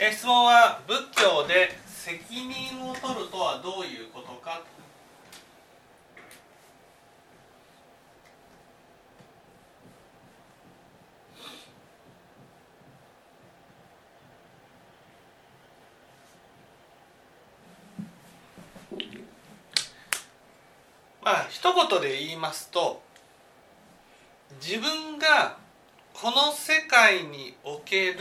え質問は仏教で責任を取るとはどういうことか？まあ一言で言いますと自分がこの世界における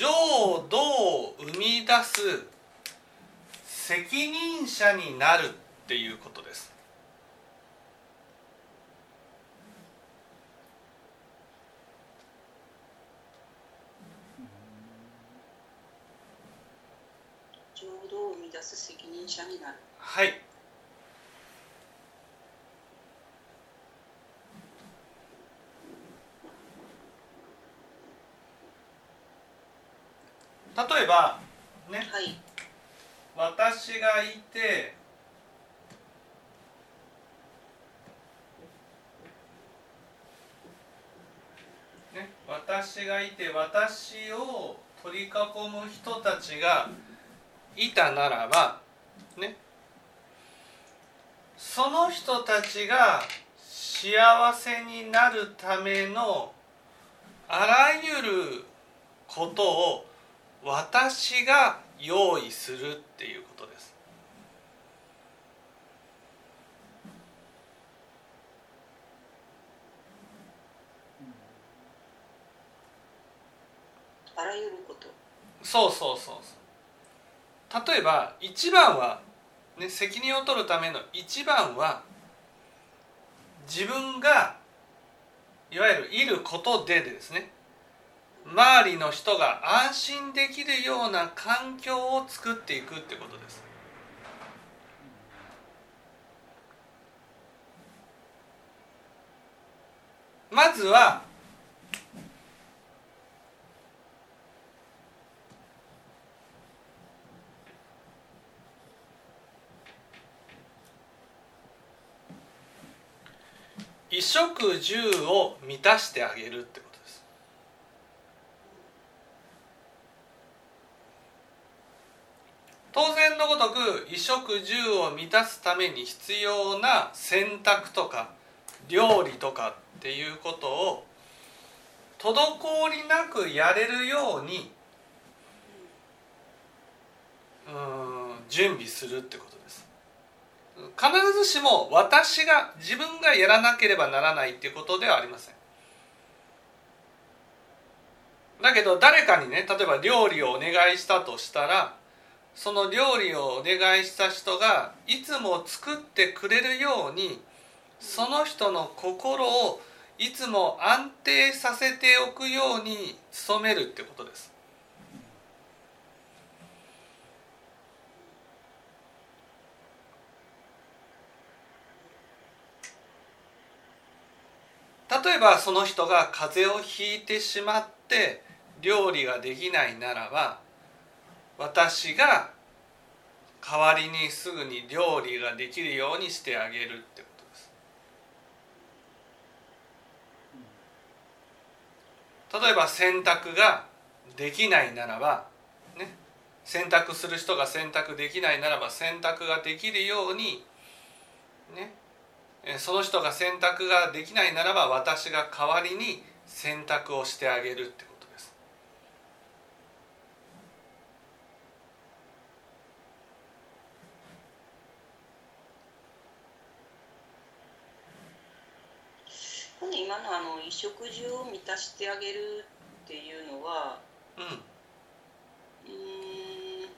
浄土を生み出す責任者になるっていうことです。浄土を生み出す責任者になる。はい例えばね。はい。私がいてね。私がいて私を取り囲む人たちがいたならばね。その人たちが幸せになるためのあらゆることを私が用意するっていうことです。あらゆること。そうそうそうそう。例えば一番は、ね、責任を取るための一番は自分がいわゆるいることでですね周りの人が安心できるような環境を作っていくってことです。まずは衣食住を満たしてあげるってことです当然のごとく衣食住を満たすために必要な洗濯とか料理とかっていうことを滞りなくやれるようにうん準備するってことです。必ずしも私が自分がやらなければならないっていうことではありません。だけど誰かにね例えば料理をお願いしたとしたらその料理をお願いした人がいつも作ってくれるようにその人の心をいつも安定させておくように努めるってことです。例えばその人が風邪をひいてしまって料理ができないならば私が代わりにすぐに料理ができるようにしてあげるってことです。例えば洗濯ができないならばね洗濯する人が洗濯できないならば洗濯ができるようにねその人が洗濯ができないならば私が代わりに洗濯をしてあげるってことですほんで今のあの衣食住を満たしてあげるっていうのはうん。うーん。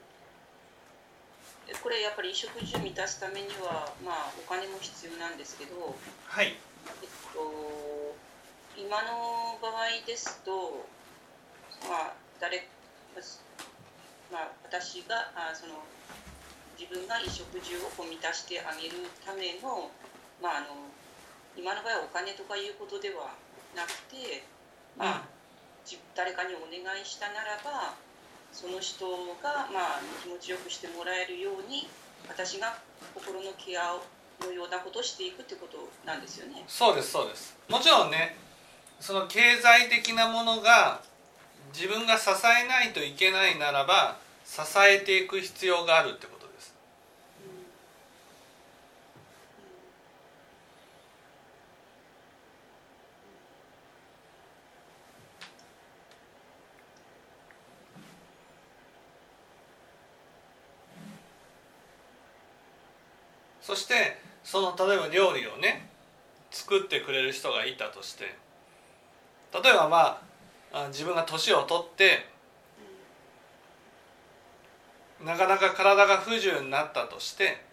えこれやっぱり衣食住満たすためにはまあお金も必要なんですけど、はい。えっと、今の場合ですとまあ誰まあ私があその自分が衣食住をこう満たしてあげるためのまああの今の場合はお金とかいうことではなくて、まあ、じ誰かにお願いしたならばその人が、まあ、気持ちよくしてもらえるように私が心のケアをのようなことをしていくってことなんですよね。そうですそうです。もちろんねその経済的なものが自分が支えないといけないならば支えていく必要があるってことですそしてその例えば料理をね作ってくれる人がいたとして例えばまあ自分が年を取ってなかなか体が不自由になったとして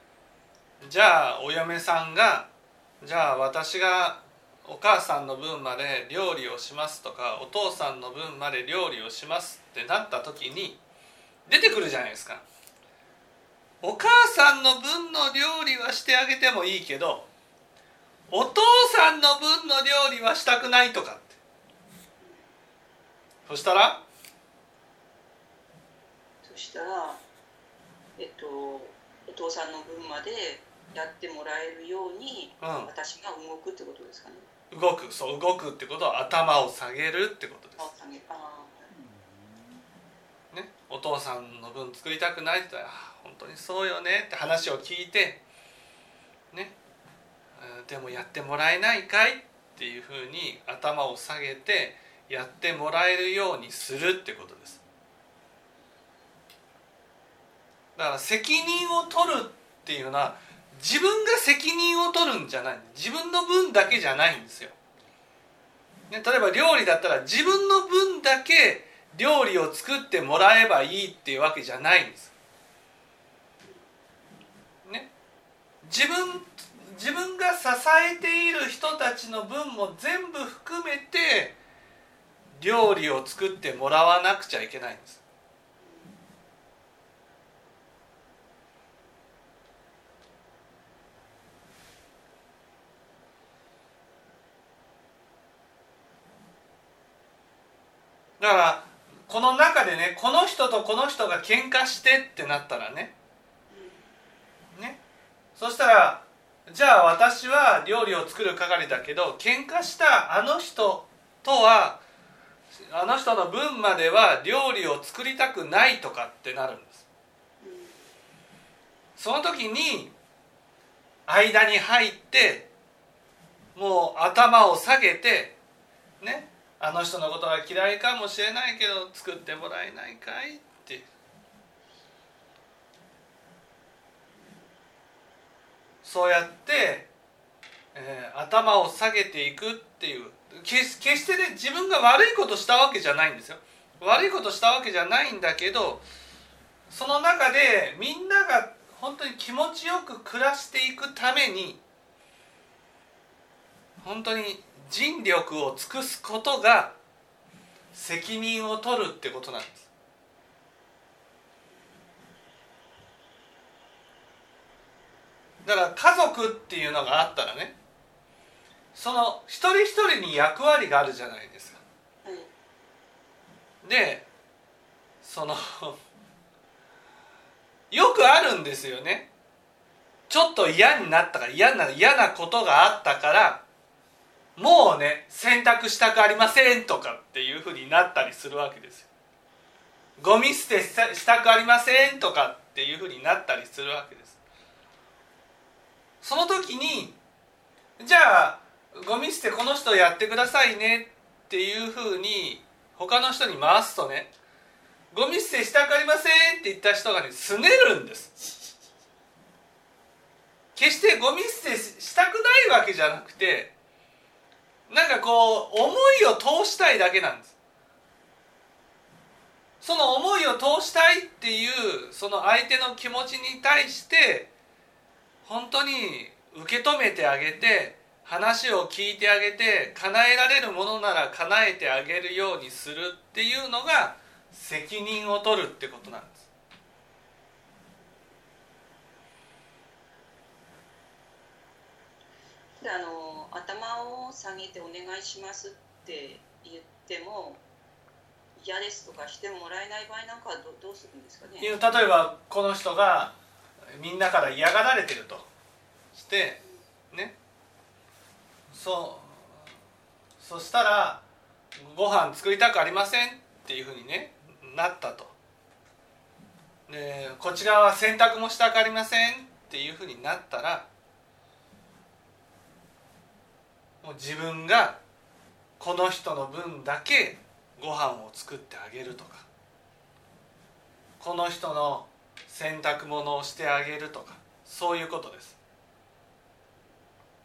じゃあお嫁さんがじゃあ私がお母さんの分まで料理をしますとかお父さんの分まで料理をしますってなった時に出てくるじゃないですか。お母さんの分の料理はしてあげてもいいけどお父さんの分の料理はしたくないとかって。そしたら？そしたら、えっと、お父さんの分までやってもらえるように、うん。私が動くってことですかね。動く。そう動くってことは頭を下げるってことです、ね、お父さんの分作りたくないって言ったらあ「本当にそうよね」って話を聞いてねでもやってもらえないかいっていうふうに頭を下げてやってもらえるようにするってことです。だから責任を取るっていうのは自分が責任を取るんじゃない。自分の分だけじゃないんですよ、ね、例えば料理だったら自分の分だけ料理を作ってもらえばいいっていうわけじゃないんですね自分自分が支えている人たちの分も全部含めて料理を作ってもらわなくちゃいけないんです。だからこの中でねこの人とこの人が喧嘩してってなったらねねそしたらじゃあ私は料理を作る係だけど喧嘩したあの人とはあの人の分までは料理を作りたくないとかってなるんです。その時に間に入ってもう頭を下げてねあの人のことが嫌いかもしれないけど作ってもらえないかいってそうやって、えー頭を下げていくっていう。決決してね自分が悪いことしたわけじゃないんですよ。悪いことしたわけじゃないんだけどその中でみんなが本当に気持ちよく暮らしていくために本当に尽力を尽くすことが責任を取るってことなんです。だから家族っていうのがあったらねその一人一人に役割があるじゃないですか。はい。でそのよくあるんですよね。ちょっと嫌になったから嫌な嫌なことがあったからもうね洗濯したくありませんとかっていうふうになったりするわけですよ。ゴミ捨てしたしたくありませんとかっていうふうになったりするわけですその時にじゃあゴミ捨てこの人やってくださいねっていうふうに他の人に回すとねゴミ捨てしたくありませんって言った人がねすねるんです。決してゴミ捨てしたくないわけじゃなくてなんかこう思いを通したいだけなんです。その思いを通したいっていうその相手の気持ちに対して本当に受け止めてあげて話を聞いてあげて叶えられるものなら叶えてあげるようにするっていうのが責任を取るってことなんです。であの頭を下げてお願いしますって言っても嫌ですとかしてもらえない場合なんかはどどうするんですかね？例えばこの人がみんなから嫌がられてると。してね。そう。そしたらご飯作りたくありませんっていうふうにねなったと。でこちらは洗濯もしたくありませんっていうふうになったらもう自分がこの人の分だけご飯を作ってあげるとか。この人の洗濯物をしてあげるとかそういうことです。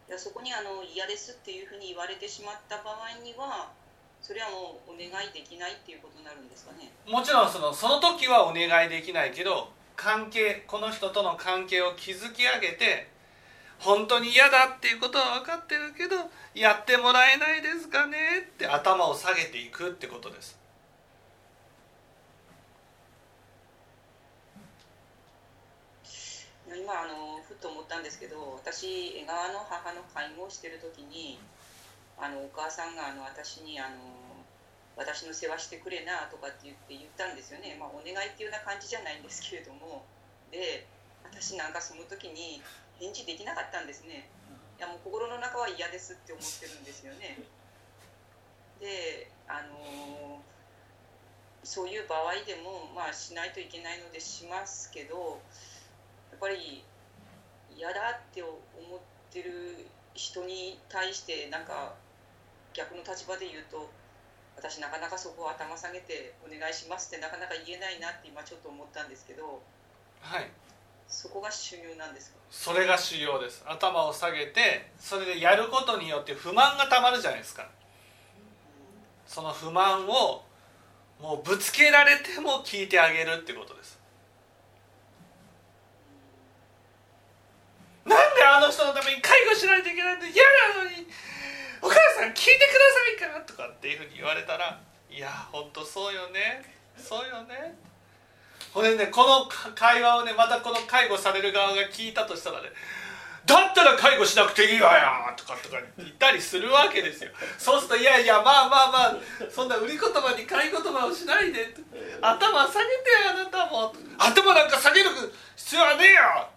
いやそこにあの嫌ですっていうふうに言われてしまった場合にはそれはもうお願いできないっていうことになるんですかね。もちろんそのその時はお願いできないけど関係この人との関係を築き上げて本当に嫌だっていうことは分かってるけどやってもらえないですかねって頭を下げていくってことです今あのふっと思ったんですけど私江川の母の介護をしてる時にあのお母さんがあの私にあの私の世話してくれなとかって言って言ったんですよね、まあ、お願いっていうような感じじゃないんですけれども。で私なんかその時に返事できなかったんですね。いやもう心の中は嫌ですって思ってるんですよね。であのそういう場合でもまあしないといけないのでしますけどっぱり嫌だって思ってる人に対してなんか逆の立場で言うと私なかなかそこを頭下げてお願いしますってなかなか言えないなって今ちょっと思ったんですけどはい。そこが修行なんですか？それが修行です。頭を下げてそれでやることによって不満がたまるじゃないですか。その不満をもうぶつけられても聞いてあげるってことですなんであの人のために介護しないといけないんだ嫌なのにお母さん聞いてくださいからとかっていうふうに言われたらいや本当そうよね。そうよね。これねこの会話をねまたこの介護される側が聞いたとしたらねだったら介護しなくていいわよとかとか言ったりするわけですよ。そうするといやいやまあまあまあそんな売り言葉に買い言葉をしないで頭下げてよあなたも。頭なんか下げる必要はねえよ。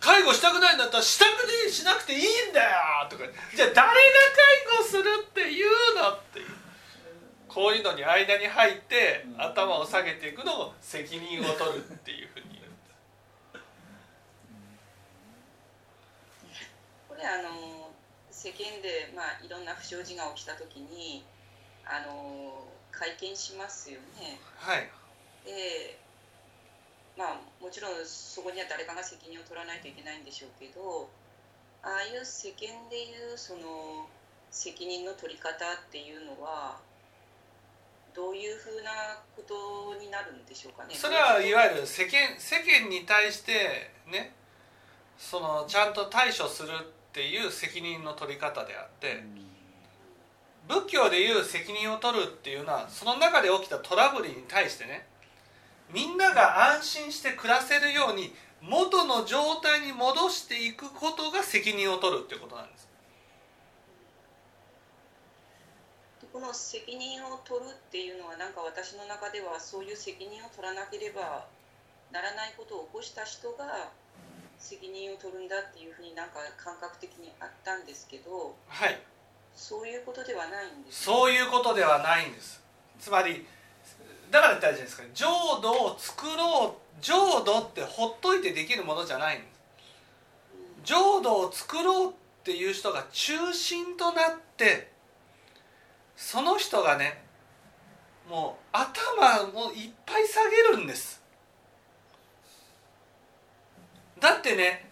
介護したくないんだったらしたくねしなくていいんだよとか。じゃあ誰が介護するっていうのっていう。こういうのに間に入って頭を下げていくのを責任を取るっていうふうに言うんですこれあの世間で、まあ、いろんな不祥事が起きた時にあの会見しますよね。はい。でまあもちろんそこには誰かが責任を取らないといけないんでしょうけどああいう世間でいうその責任の取り方っていうのはどういうふうなことになるんでしょうかね？それはいわゆる世間世間に対してねそのちゃんと対処するっていう責任の取り方であって仏教でいう責任を取るっていうのはその中で起きたトラブルに対してねみんなが安心して暮らせるように元の状態に戻していくことが責任を取るっていうことなんです。この責任を取るっていうのはなんか私の中ではそういう責任を取らなければならないことを起こした人が責任を取るんだっていうふうになんか感覚的にあったんですけどはい。そういうことではないんです。そういうことではないんです。つまりだから言ったらいいじゃないですか。浄土を作ろう浄土ってほっといてできるものじゃないんです。浄土を作ろうっていう人が中心となってその人がねもう頭をいっぱい下げるんです。だってね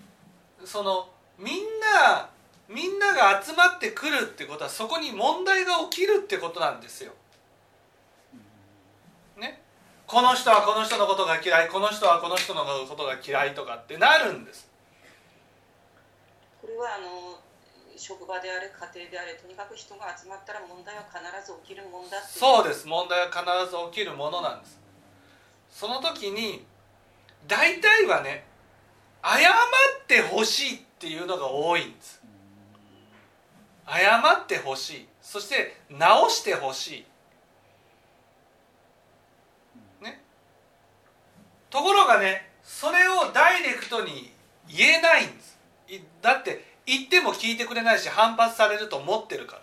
そのみんなみんなが集まってくるってことはそこに問題が起きるってことなんですよ。ね、この人はこの人のことが嫌いこの人はこの人のことが嫌いとかってなるんです。これはあの職場であれ家庭であれとにかく人が集まったら問題は必ず起きるもんだそうです問題は必ず起きるものなんです。その時に大体はね謝ってほしいっていうのが多いんです。謝ってほしいそして直してほしい、ところがねそれをダイレクトに言えないんです。だって言っても聞いてくれないし反発されると思ってるから。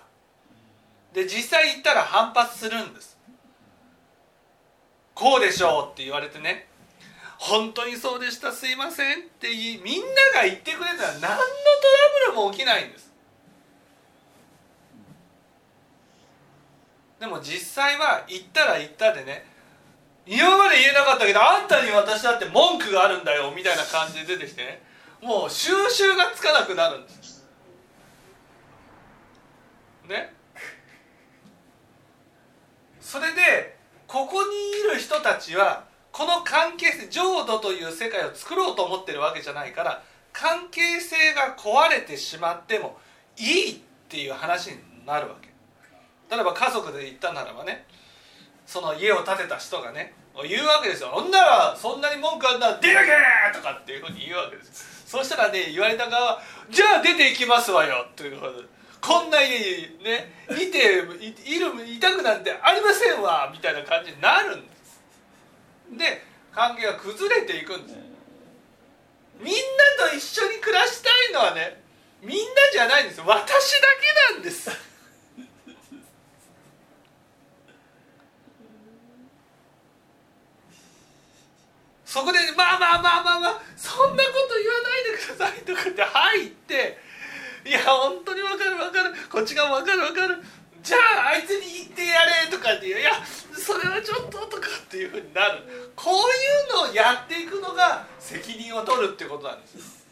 で実際言ったら反発するんです。こうでしょうって言われてね。本当にそうでしたすいませんってみんなが言ってくれたら何のトラブルも起きないんです。でも実際は言ったら言ったでね今まで言えなかったけどあんたに私だって文句があるんだよみたいな感じで出てきて。ねもう収集がつかなくなるんです。ね。それでここにいる人たちはこの関係性浄土という世界を作ろうと思ってるわけじゃないから関係性が壊れてしまってもいいっていう話になるわけ。例えば家族で言ったならばねその家を建てた人がね言うわけですよ「ほんならそんなに文句あんなら出てけ!」とかっていうふうに言うわけです。そしたらね言われた側は「じゃあ出ていきますわよ」ということでこんな家にねいているいたくなんてありませんわみたいな感じになるんです。で関係が崩れていくんです。みんなと一緒に暮らしたいのはねみんなじゃないんです。私だけなんです。そこで「まあまあまあまあまあそんなこと言わないでください」とかって入って「いや本当に分かる分かる。こっち側分かる分かる。じゃああいつに言ってやれ」とかっていう「いやそれはちょっと」とかっていうふうになる。こういうのをやっていくのが責任を取るってことなんです。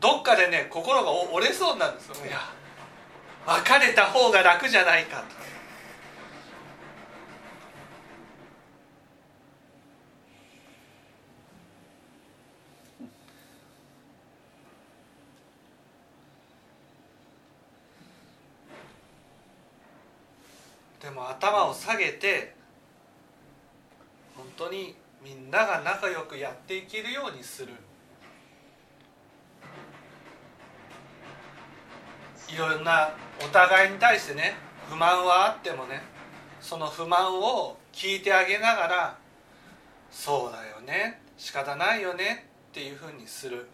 どっかでね心が折れそうなんですよ。いや別れた方が楽じゃないかと。も頭を下げて本当にみんなが仲良くやっていけるようにする。いろんなお互いに対してね不満はあってもねその不満を聞いてあげながらそうだよね仕方ないよねっていうふうにする。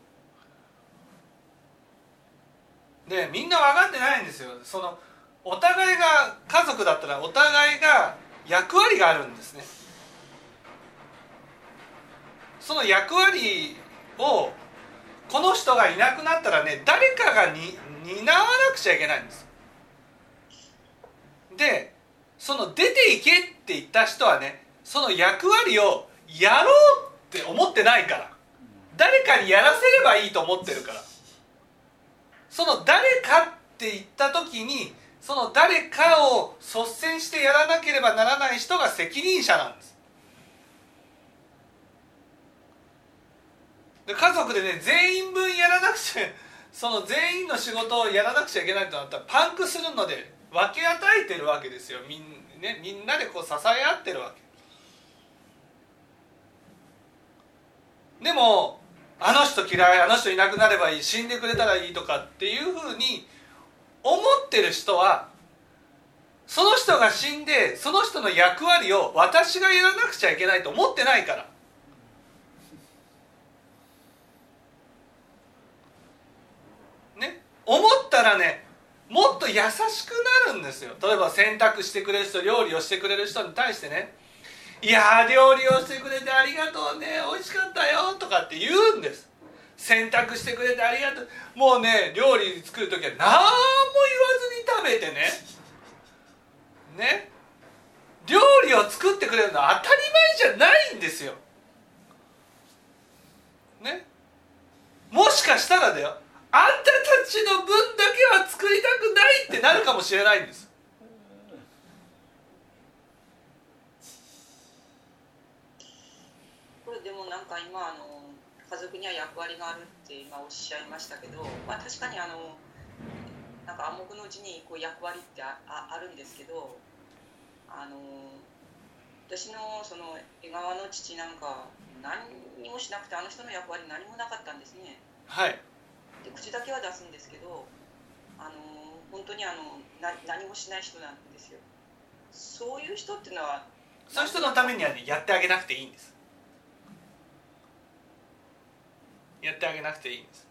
でみんな分かってないんですよ。そのお互いが家族だったらお互いが役割があるんですね。その役割をこの人がいなくなったらね誰かがに担わなくちゃいけないんです。でその出ていけって言った人はねその役割をやろうって思ってないから。誰かにやらせればいいと思ってるから。その誰かって言った時にその誰かを率先してやらなければならない人が責任者なんです。で家族でね全員分やらなくちゃ その全員の仕事をやらなくちゃいけないとなったらパンクするので分け与えてるわけですよ。みん,、ね、みんなでこう支え合ってるわけ。でもあの人嫌いあの人いなくなればいい死んでくれたらいいとかっていうふうに思ってる人はその人が死んでその人の役割を私がやらなくちゃいけないと思ってないから。ね？思ったらねもっと優しくなるんですよ。例えば洗濯してくれる人料理をしてくれる人に対してね「いや料理をしてくれてありがとうね美味しかったよ」とかって言うんです。洗濯してくれてありがとう。もうね料理作る時は何も言わずに食べてね。ね。料理を作ってくれるのは当たり前じゃないんですよ。ね。もしかしたらだよ。あんたたちの分だけは作りたくないってなるかもしれないんです。これでもなんか今あの家族には役割があるって今おっしゃいましたけど、まあ、確かにあのなんか暗黙のうちにこう役割ってああるんですけどあの私のその江川の父なんか何にもしなくてあの人の役割何もなかったんですね。はい、で口だけは出すんですけどあの本当にあのな何もしない人なんですよ。そういう人っていうのはそういう人のためにはねやってあげなくていいんですやってあげなくていいんです。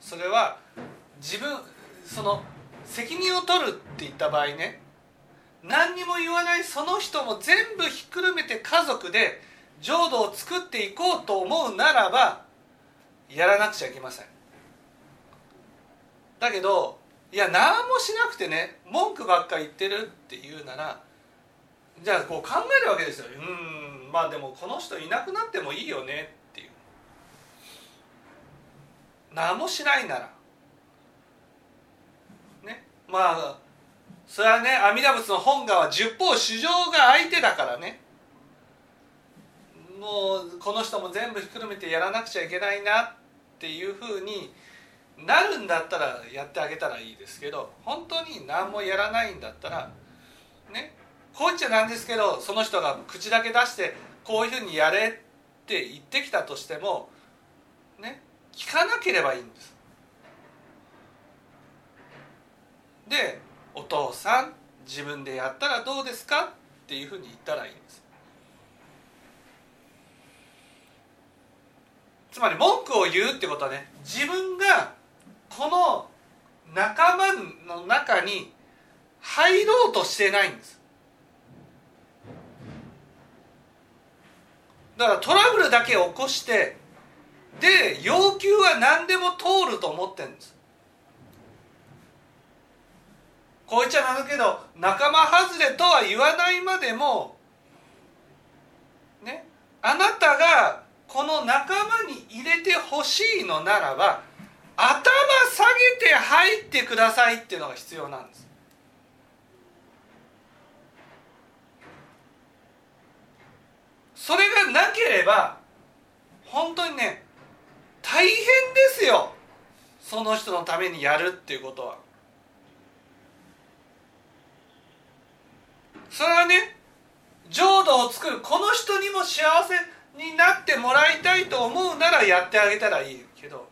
それは自分その責任を取るって言った場合ね何にも言わないその人も全部ひっくるめて家族で浄土を作っていこうと思うならばやらなくちゃいけません。だけどいや何もしなくてね文句ばっか言ってるって言うならじゃあこう考えるわけですよ。うん。まあでもこの人いなくなってもいいよねっていう。何もしないなら。ね。まあそれはね阿弥陀仏の本願は十方主情が相手だからね。もうこの人も全部ひっくるめてやらなくちゃいけないなっていうふうになるんだったらやってあげたらいいですけど本当に何もやらないんだったらね。こう言っちゃなんですけどその人が口だけ出してこういうふうにやれって言ってきたとしてもね聞かなければいいんです。でお父さん自分でやったらどうですかっていうふうに言ったらいいんですつまり文句を言うってことはね自分がこの仲間の中に入ろうとしてないんですだからトラブルだけ起こしてで要求は何でも通ると思ってるんですこう言っちゃなんだけど仲間外れとは言わないまでもねあなたがこの仲間に入れてほしいのならば頭下げて入ってくださいっていうのが必要なんです。それがなければ本当にね大変ですよその人のためにやるっていうことは。それはね浄土を作るこの人にも幸せになってもらいたいと思うならやってあげたらいいけど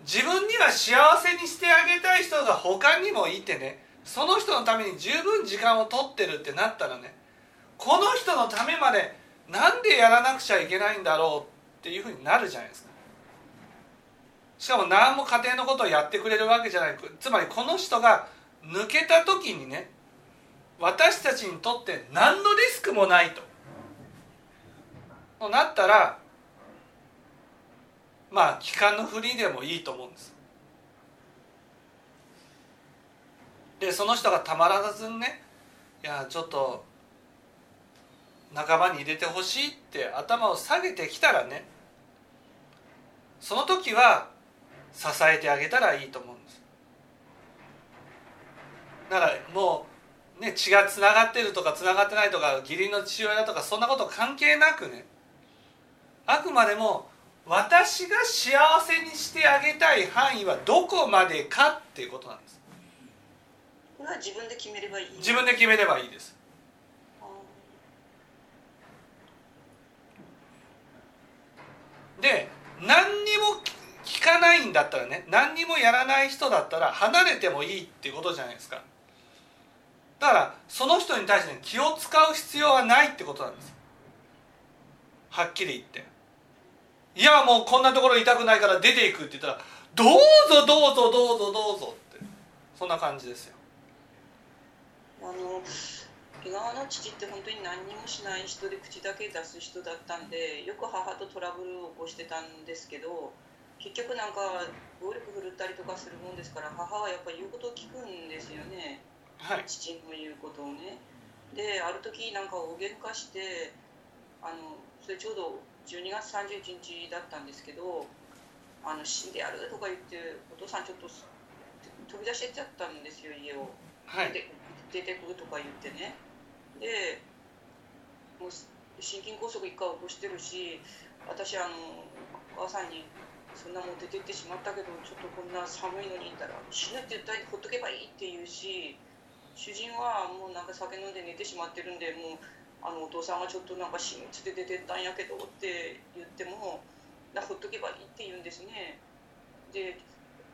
自分には幸せにしてあげたい人が他にもいてねその人のために十分時間を取ってるってなったらねこの人のためまでなんでやらなくちゃいけないんだろうっていうふうになるじゃないですか。しかも何も家庭のことをやってくれるわけじゃない。つまりこの人が抜けた時にね私たちにとって何のリスクもないと。となったらまあ期間のフリーでもいいと思うんです。でその人がたまらずにねいやちょっと仲間に入れてほしいって頭を下げてきたらねその時は支えてあげたらいいと思うんです。だからもうね、血がつながってるとかつながってないとか義理の父親だとかそんなこと関係なくねあくまでも私が幸せにしてあげたい範囲はどこまでかっていうことなんです。これは自分で決めればいい。自分で決めればいいですで何にも聞かないんだったらね何にもやらない人だったら離れてもいいっていうことじゃないですか。だからその人に対して、気を使う必要はないってことなんです。はっきり言って。いやもうこんなところ痛くないから出ていくって言ったらどうぞどうぞどうぞどうぞって。そんな感じですよ。あの江川の父って本当に何にもしない人で口だけ出す人だったんでよく母とトラブルを起こしてたんですけど結局なんか暴力振るったりとかするもんですから母はやっぱり言うことを聞くんですよね。はい、父の言うことをね。である時なんか大喧嘩してあのそれちょうど12月31日だったんですけどあの死んでやるとか言ってお父さんちょっと飛び出してっちゃったんですよ家を、はい、で出てくとか言ってねでもう心筋梗塞一回起こしてるし私あのお母さんにそんなもん出てってしまったけどちょっとこんな寒いのにいたら死ぬって言ったらほっとけばいいって言うし主人はもうなんか酒飲んで寝てしまってるんでもうあのお父さんがちょっとなんか死ぬつで出てったんやけどって言ってもなほっとけばいいって言うんですね。で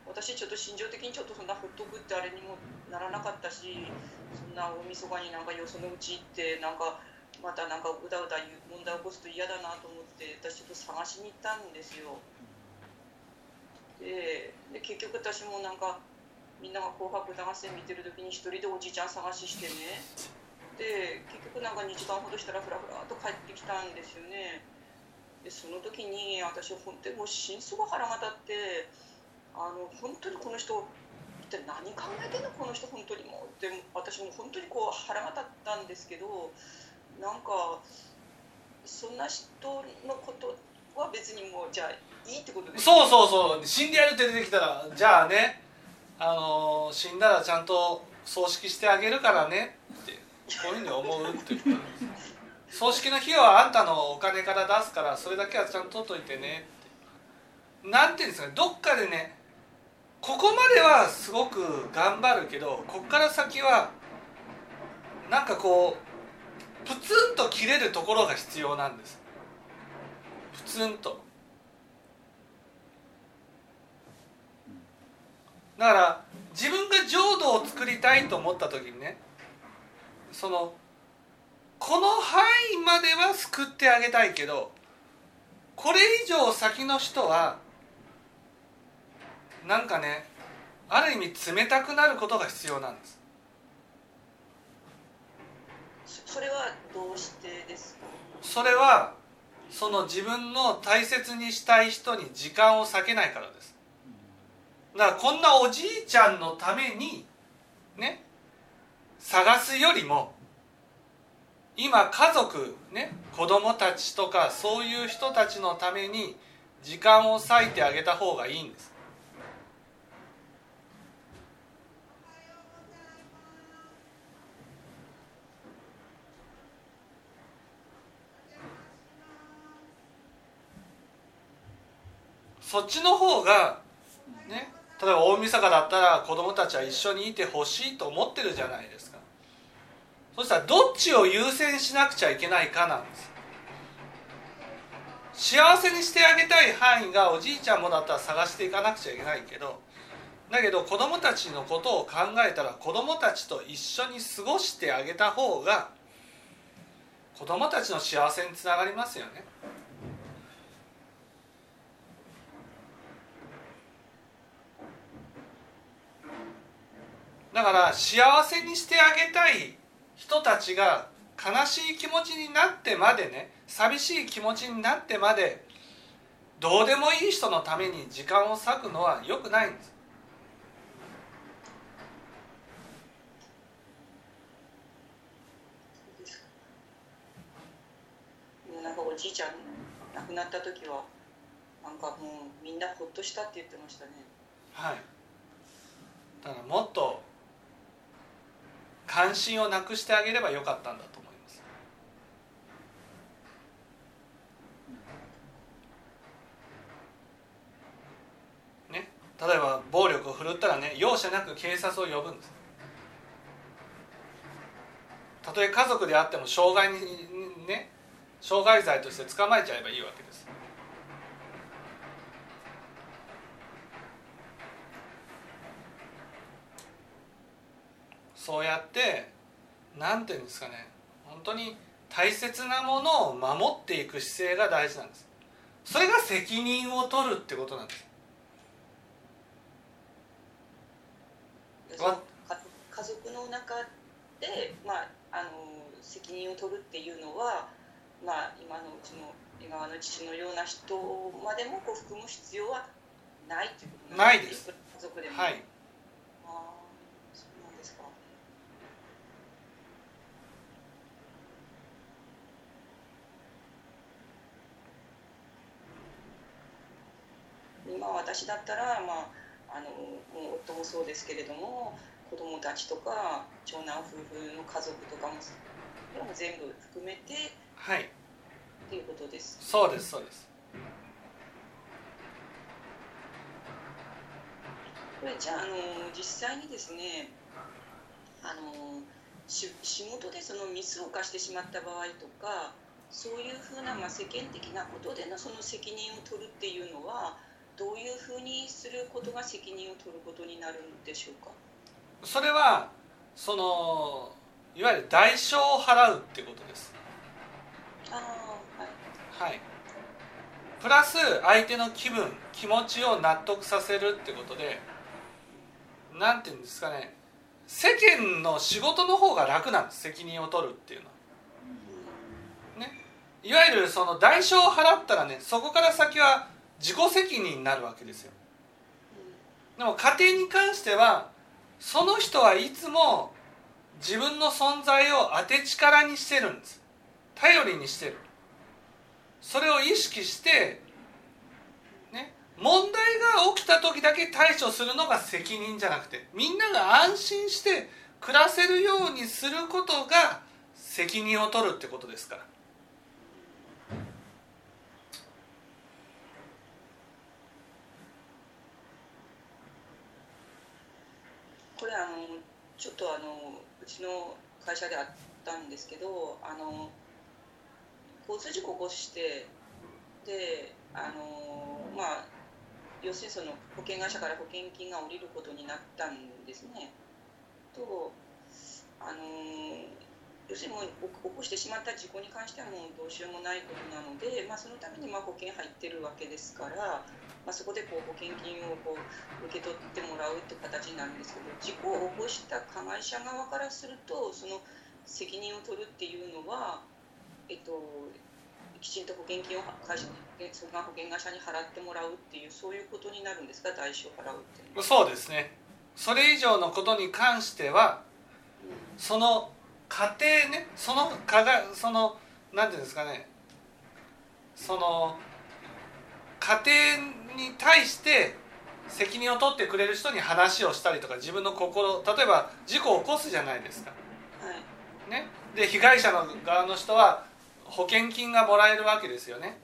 私ちょっと心情的にちょっとそんなほっとくってあれにもならなかったしそんな大晦日になんかよそのうち行ってなんかまたなんかうだうだ問題起こすと嫌だなと思って私ちょっと探しに行ったんですよ。で結局私もなんかみんなが「紅白歌合戦」見てる時に一人でおじいちゃん探ししてね。で結局なんか2時間ほどしたらふらふらと帰ってきたんですよね。でその時に私本当にもう心底腹が立ってあの本当にこの人一体何考えてんのこの人本当にもうって私も本当にこう腹が立ったんですけどなんかそんな人のことは別にもうじゃあいいってことですそうそうそう。死んでやるって出てきたらじゃあねあの死んだらちゃんと葬式してあげるからね。ってこういうふうに思うっていうことなんです葬式の費用はあんたのお金から出すからそれだけはちゃんと取っといてね。ってなんていうんですかね。どっかでねここまではすごく頑張るけどこっから先はなんかこうプツンと切れるところが必要なんです。プツンと。だから自分が浄土を作りたいと思った時にねそのこの範囲までは救ってあげたいけどこれ以上先の人はなんかねある意味冷たくなることが必要なんです。それはどうしてですか？それはその自分の大切にしたい人に時間を割けないからです。だからこんなおじいちゃんのためにね探すよりも今家族ね子供たちとかそういう人たちのために時間を割いてあげた方がいいんですそっちの方がね例えば大晦日だったら子供たちは一緒にいてほしいと思ってるじゃないですか。そしたらどっちを優先しなくちゃいけないかなんです。幸せにしてあげたい範囲がおじいちゃんもだったら探していかなくちゃいけないけどだけど子供たちのことを考えたら子供たちと一緒に過ごしてあげた方が子供たちの幸せにつながりますよね。だから幸せにしてあげたい人たちが悲しい気持ちになってまでね寂しい気持ちになってまでどうでもいい人のために時間を割くのは良くないんです。なんかおじいちゃん亡くなった時はなんかもうみんなほっとしたって言ってましたね。はい。だからもっと関心をなくしてあげればよかったんだと思います。ね？例えば暴力を振るったらね容赦なく警察を呼ぶんです。たとえ家族であっても傷害にね？傷害罪として捕まえちゃえばいいわけです。そうやって何て言うんですかね本当に大切なものを守っていく姿勢が大事なんです。それが責任を取るってことなんです。家族の中で、まあ、あの責任を取るっていうのは、まあ、今のその江川の父のような人までもこう含む必要はないっていうことないです。家族でも、はいああそうなんですか今私だったら、まあ、あのもう夫もそうですけれども子供たちとか長男夫婦の家族とかも全部含めてはいっていうことです。そうですそうですこれじゃああの実際にですねあのし仕事でそのミスを犯してしまった場合とかそういうふうな、まあ、世間的なことでのその責任を取るっていうのはどういうふうにすることが責任を取ることになるんでしょうか？それはそのいわゆる代償を払うってことです。ああはい。はい。プラス相手の気分気持ちを納得させるってことでなんていうんですかね。世間の仕事の方が楽なんです。責任を取るっていうのは。ね。いわゆるその代償を払ったらねそこから先は自己責任になるわけですよ。でも家庭に関してはその人はいつも自分の存在を当て力にしてるんです。頼りにしてる。それを意識して、ね、問題が起きた時だけ対処するのが責任じゃなくてみんなが安心して暮らせるようにすることが責任を取るってことですから。あのちょっとあのうちの会社であったんですけどあの交通事故を起こしてであのまあ要するにその保険会社から保険金が下りることになったんですね。とあの要するにもう起こしてしまった事故に関してはもうどうしようもないことなので、まあ、そのためにまあ保険入ってるわけですから、まあ、そこでこう保険金をこう受け取ってもらうって形になるんですけど事故を起こした加害者側からするとその責任を取るっていうのは、えっと、きちんと保険金を会社その保険会社に払ってもらうっていうそういうことになるんですか代償を払うって。そうですねそれ以上のことに関してはその家庭ねそのかがそのなんていうんですかねその家庭に対して責任を取ってくれる人に話をしたりとか自分の心例えば事故を起こすじゃないですか。はいね、で被害者の側の人は保険金がもらえるわけですよね。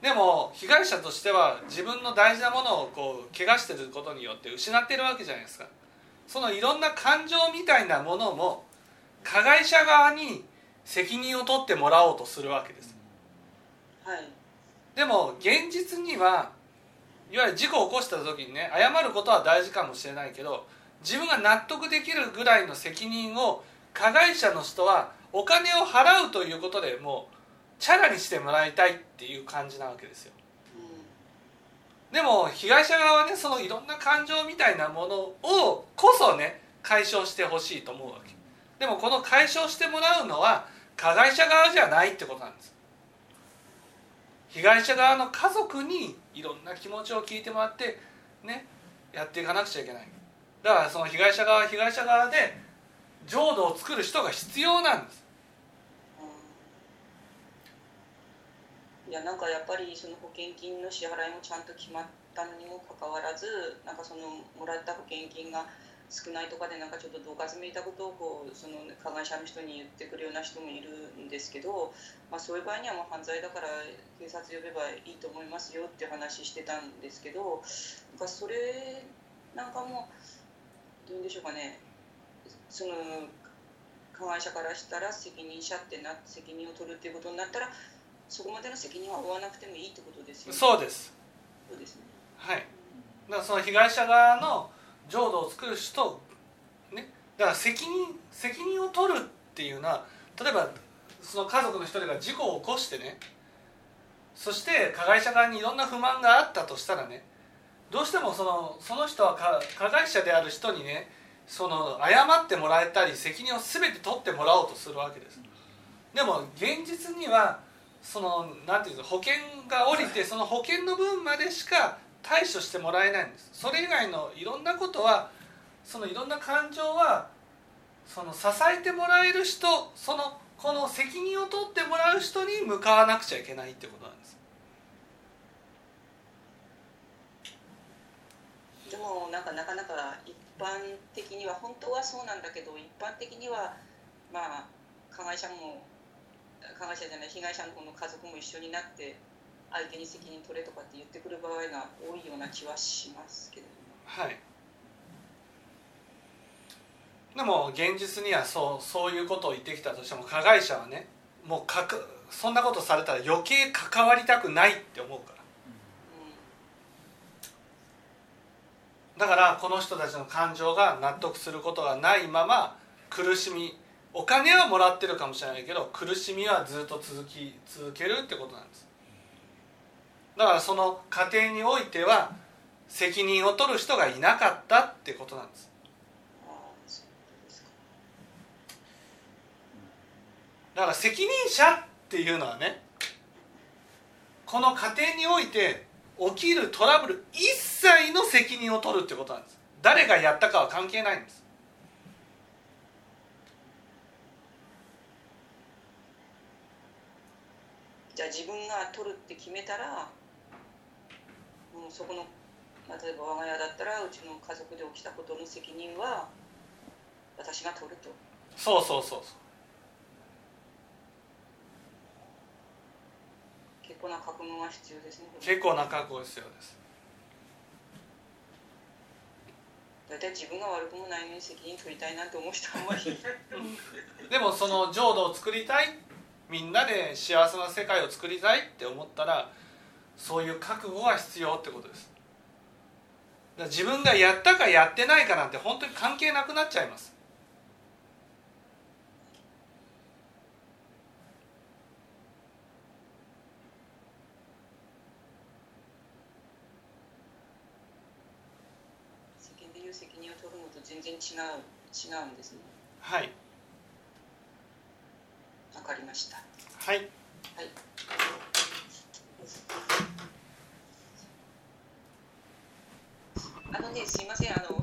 でも被害者としては自分の大事なものをこう怪我してることによって失ってるわけじゃないですかそのいろんな感情みたいなものも加害者側に責任を取ってもらおうとするわけです。はい。でも現実にはいわゆる事故を起こした時にね謝ることは大事かもしれないけど自分が納得できるぐらいの責任を加害者の人はお金を払うということでもうチャラにしてもらいたいっていう感じなわけですよ。うでも被害者側はねそのいろんな感情みたいなものをこそね解消してほしいと思うわけでもこの解消してもらうのは加害者側じゃないってことなんです。被害者側の家族にいろんな気持ちを聞いてもらってねやっていかなくちゃいけない。だからその被害者側被害者側で浄土を作る人が必要なんです。いやなんかやっぱりその保険金の支払いもちゃんと決まったのにもかかわらずなんかそのもらった保険金が少ないとかでなんかちょっとどかずめいたことをこうその加害者の人に言ってくるような人もいるんですけど、まあ、そういう場合にはもう犯罪だから警察呼べばいいと思いますよって話してたんですけどなんかそれなんかもどういうんでしょうかねその加害者からしたら責任者ってな責任を取るっていうことになったらそこまでの責任は負わなくてもいいってことですよね。そうですそうですね。はいだからその被害者側の浄土を作る人ね。だから責任責任を取るっていうのは例えばその家族の一人が事故を起こしてねそして加害者側にいろんな不満があったとしたらねどうしてもそのその人は加害者である人にねその謝ってもらえたり責任を全て取ってもらおうとするわけです。でも現実にはそのなんていうの保険が下りてその保険の分までしか対処してもらえないんです。それ以外のいろんなことはそのいろんな感情はその支えてもらえる人そのこの責任を取ってもらう人に向かわなくちゃいけないってことなんです。でもなんかなかなか一般的には本当はそうなんだけど一般的にはまあ加害者も加害者じゃない被害者の方の家族も一緒になって相手に責任取れとかって言ってくる場合が多いような気はしますけどはい。でも現実にはそうそういうことを言ってきたとしても加害者はねもうかくそんなことされたら余計関わりたくないって思うから。だからこの人たちの感情が納得することがないまま苦しみお金はもらってるかもしれないけど苦しみはずっと続き続けるってことなんですだからその家庭においては責任を取る人がいなかったってことなんです。だから責任者っていうのはねこの家庭において起きるトラブル一切の責任を取るってことなんです。誰がやったかは関係ないんです。じゃあ自分が取るって決めたらもうそこのまあ例えば我が家だったらうちの家族で起きたことの責任は私が取ると。そうそうそうそう。結構な覚悟が必要ですね結構な覚悟が必要です。大体自分が悪くもないのに責任取りたいなんて思う人あんまり でもその浄土を作りたいみんなで幸せな世界を作りたいって思ったらそういう覚悟が必要ってことです。自分がやったかやってないかなんて本当に関係なくなっちゃいます。責任を取るのと全然違う違うんですね。はい。わかりました。はい。はいあのね、すいません、あの